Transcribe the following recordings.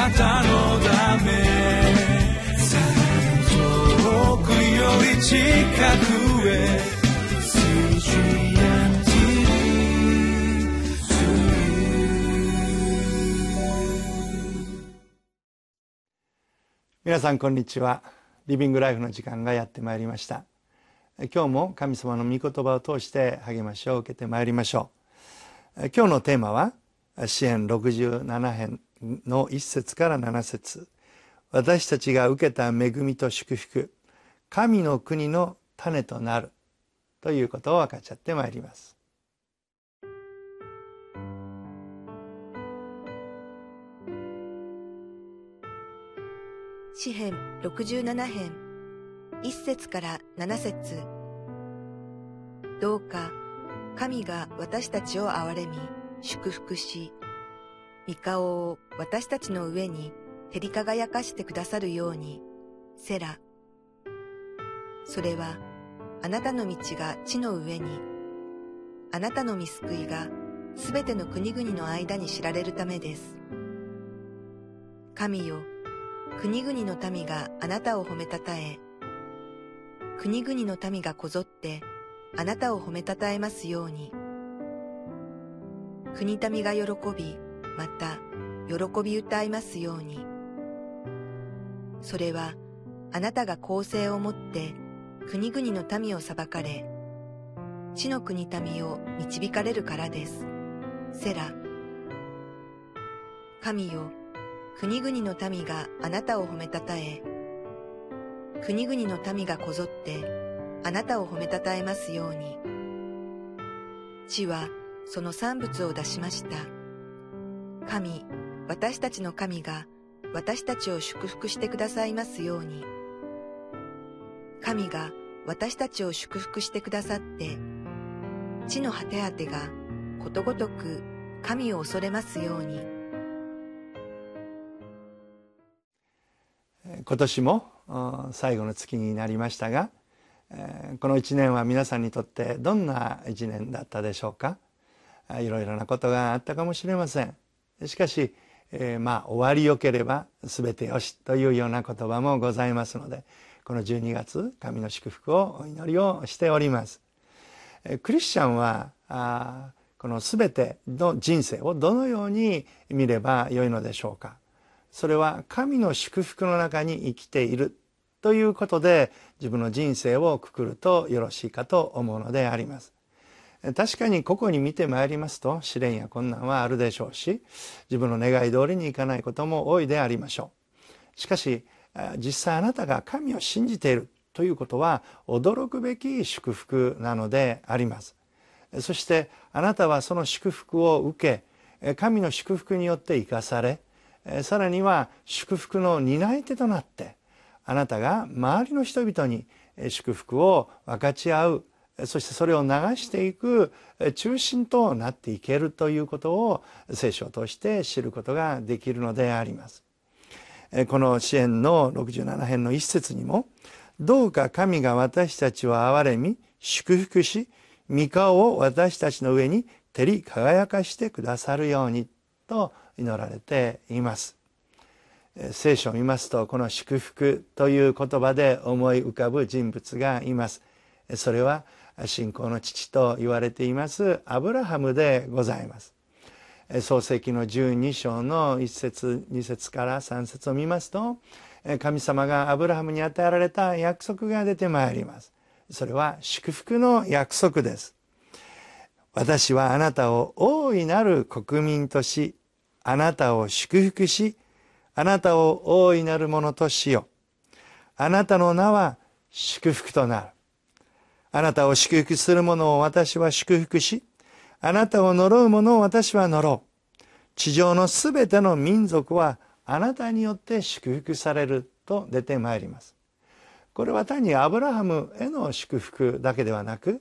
なたのため遠くより近くへ皆さんこんにちは。リビングライフの時間がやってまいりました。今日も神様の御言葉を通して励ましを受けてまいりましょう。今日のテーマは支援67編。の1節から7節。私たちが受けた恵みと祝福。神の国の種となるということを分かっち合ってまいります。詩編67編。1節から7節。どうか神が私たちを憐れみ祝福し御顔を私たちの上に照り輝かしてくださるように。セラ。それはあなたの道が地の上にあなたの見救いがすべての国々の間に知られるためです。神よ国々の民があなたを褒めたたえ、国々の民がこぞってあなたを褒めたたえますように。国民が喜び、また喜び歌いますように。それはあなたが公正をもって国々の民を裁かれ、地の国民を導かれるからです。セラ。神よ、国々の民があなたを褒めたたえ、国々の民がこぞってあなたを褒めたたえますように。地はその産物を出しました。神、私たちの神が私たちを祝福してくださいますように。神が私たちを祝福してくださって、地の果て果てがことごとく神を恐れますように。今年も最後の月になりましたがこの1年は皆さんにとってどんな1年だったでしょうか？いろいろなことがあったかもしれませんしかし、えー、まあ終わりよければ全てよしというような言葉もございますのでこの12月神の祝福をお祈りをしておりますクリスチャンはあこの全ての人生をどのように見ればよいのでしょうかそれは神の祝福の中に生きているということで自分の人生をくくるとよろしいかと思うのであります。確かに個々に見てまいりますと試練や困難はあるでしょうし自分の願い通りにいかないことも多いでありましょう。しかし実際あなたが神を信じているということは驚くべき祝福なのであります。そしてあなたはその祝福を受け神の祝福によって生かされさらには祝福の担い手となってあなたが周りの人々に祝福を分かち合うそしてそれを流していく中心となっていけるということを聖書を通して知ることができるのであります。この支援の67編の一節にも「どうか神が私たちを憐れみ祝福し御顔を私たちの上に照り輝かしてくださるように」と祈られています聖書を見ますとこの祝福という言葉で思い浮かぶ人物がいますそれは信仰の父と言われていますアブラハムでございます創世記の12章の1節2節から3節を見ますと神様がアブラハムに与えられた約束が出てまいりますそれは祝福の約束です私はあなたを大いなる国民としあなたを祝福し、あなたを大いなるものとしよう。あなたの名は祝福となる。あなたを祝福する者を私は祝福し、あなたを呪う者を私は呪う。地上のすべての民族はあなたによって祝福されると出てまいります。これは単にアブラハムへの祝福だけではなく、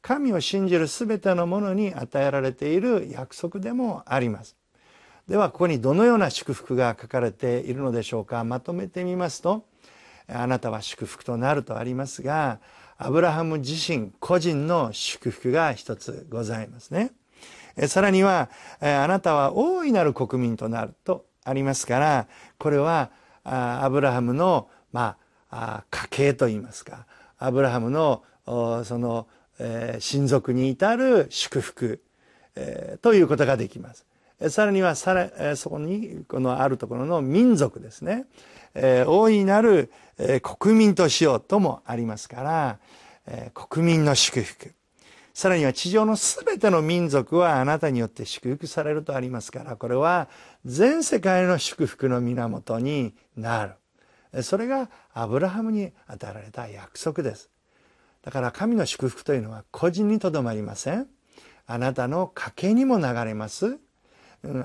神を信じるすべてのものに与えられている約束でもあります。ではここにどのような祝福が書かれているのでしょうかまとめてみますとあなたは祝福となるとありますがアブラハム自身個人の祝福が一つございますねさらにはあなたは大いなる国民となるとありますからこれはアブラハムの、まあ、家系といいますかアブラハムのその、え、親族に至る祝福、え、ということができます。さらにはさらそこにこのあるところの民族ですね、えー、大いなる、えー、国民としようともありますから、えー、国民の祝福。さらには地上のすべての民族はあなたによって祝福されるとありますからこれは全世界の祝福の源になる。それがアブラハムに与えられた約束です。だから神の祝福というのは個人にとどまりません。あなたの家計にも流れます。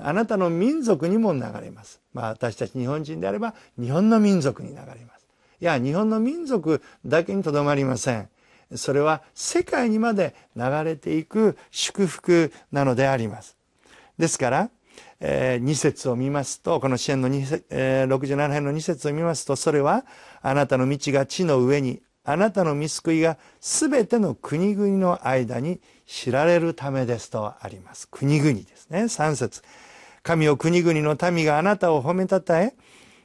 あなたの民族にも流れます。まあ私たち日本人であれば日本の民族に流れます。いや、日本の民族だけにとどまりません。それは世界にまで流れていく祝福なのであります。ですから、えー、2節を見ますと、この支援のえー、67編の2節を見ますと、それは、あなたの道が地の上に、あなたの見救いが全ての国々の間に知られるためですとあります。国々ですね。3節神を国々の民があなたを褒めたたえ、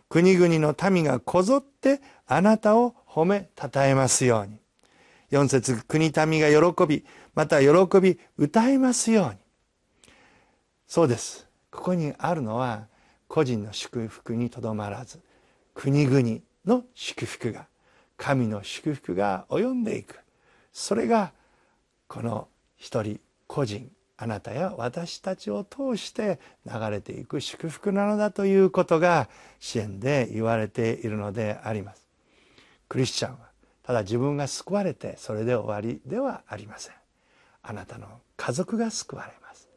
国々の民がこぞってあなたを褒めたたえますように。4節国民が喜び、また喜び歌いますように。そうです。ここにあるのは個人の祝福にとどまらず、国々の祝福が、神の祝福が及んでいく。それがこの一人個人あなたや私たちを通して流れていく祝福なのだということが支援で言われているのであります。クリスチャンはただ自分が救われてそれで終わりではありません。あなたの家族が救われます。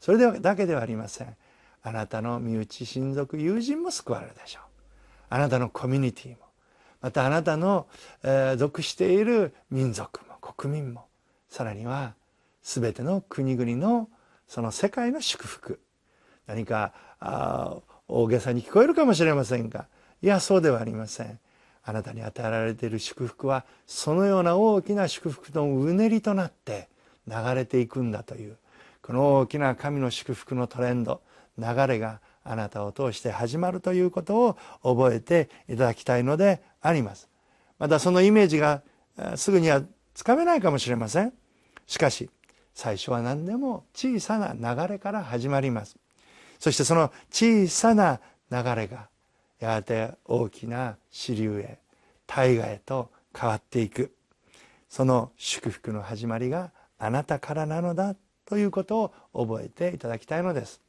それだけではありません。あなたの身内親族友人も救われるでしょう。あなたのコミュニティもまたあなたの、えー、属している民族も国民もさらには全ての国々のその世界の祝福。何かあ大げさに聞こえるかもしれませんが。いやそうではありません。あなたに与えられている祝福はそのような大きな祝福のうねりとなって流れていくんだというこの大きな神の祝福のトレンド流れがあなたを通して始まるということを覚えていただきたいのであります。またそのイメージがすぐにはつかめないかもしれません。しかし最初は何でも小さな流れから始まります。そしてその小さな流れがやがて大きな支流へ大河へと変わっていく。その祝福の始まりがあなたからなのだということを覚えていただきたいのです。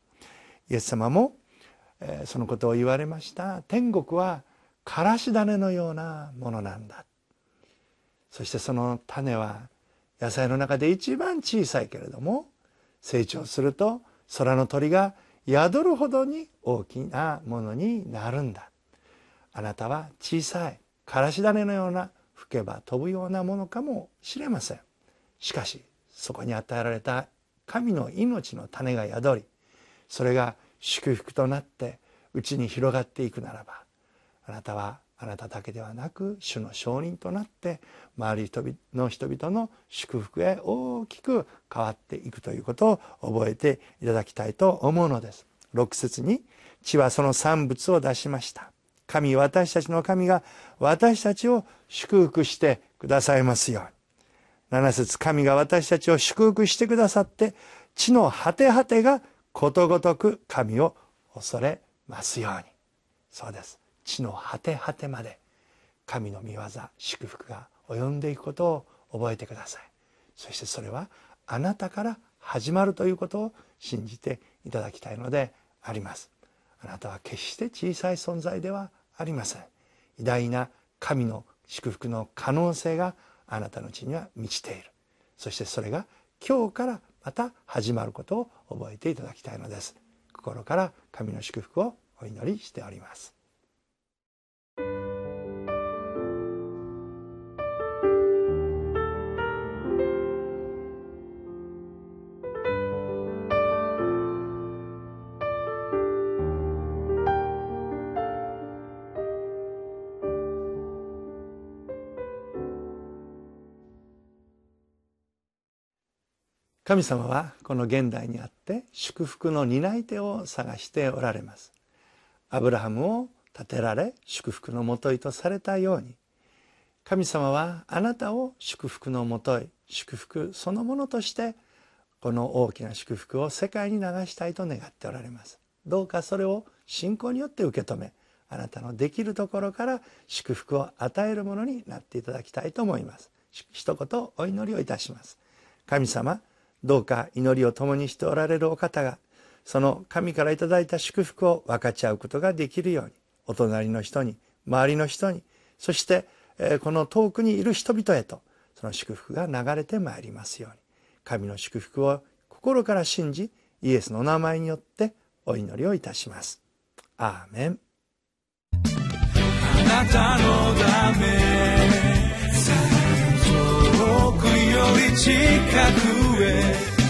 イエス様も、そのことを言われました。天国はからし種のようなものなんだ。そしてその種は野菜の中で一番小さいけれども成長すると空の鳥が宿るほどに大きなものになるんだ。あなたは小さいからし種のような吹けば飛ぶようなものかもしれません。しかしそこに与えられた神の命の種が宿りそれが祝福となってうちに広がっていくならばあなたはあなただけではなく主の証人となって周りの人々の祝福へ大きく変わっていくということを覚えていただきたいと思うのです。6節に「地はその産物を出しました」「神私たちの神が私たちを祝福してくださいますように」7節神が私たちを祝福してくださって地の果て果てがことごとく神を恐れますように。そうです。地の果て果てまで神の御業祝福が及んでいくことを覚えてください。そしてそれはあなたから始まるということを信じていただきたいのであります。あなたは決して小さい存在ではありません。偉大な神の祝福の可能性があなたのうちには満ちている。そしてそれが今日からまた始まることを覚えていただきたいのです。心から神の祝福をお祈りしております。神様はこの現代にあって祝福の担い手を探しておられます。アブラハムを立てられ祝福のもといとされたように。神様はあなたを祝福のもとい祝福そのものとしてこの大きな祝福を世界に流したいと願っておられます。どうかそれを信仰によって受け止めあなたのできるところから祝福を与えるものになっていただきたいと思います。一言お祈りをいたします。神様どうか祈りを共にしておられるお方がその神からいただいた祝福を分かち合うことができるようにお隣の人に周りの人にそしてこの遠くにいる人々へとその祝福が流れてまいりますように神の祝福を心から信じイエスの名前によってお祈りをいたします。アーメンあなたのため遠くより近くへ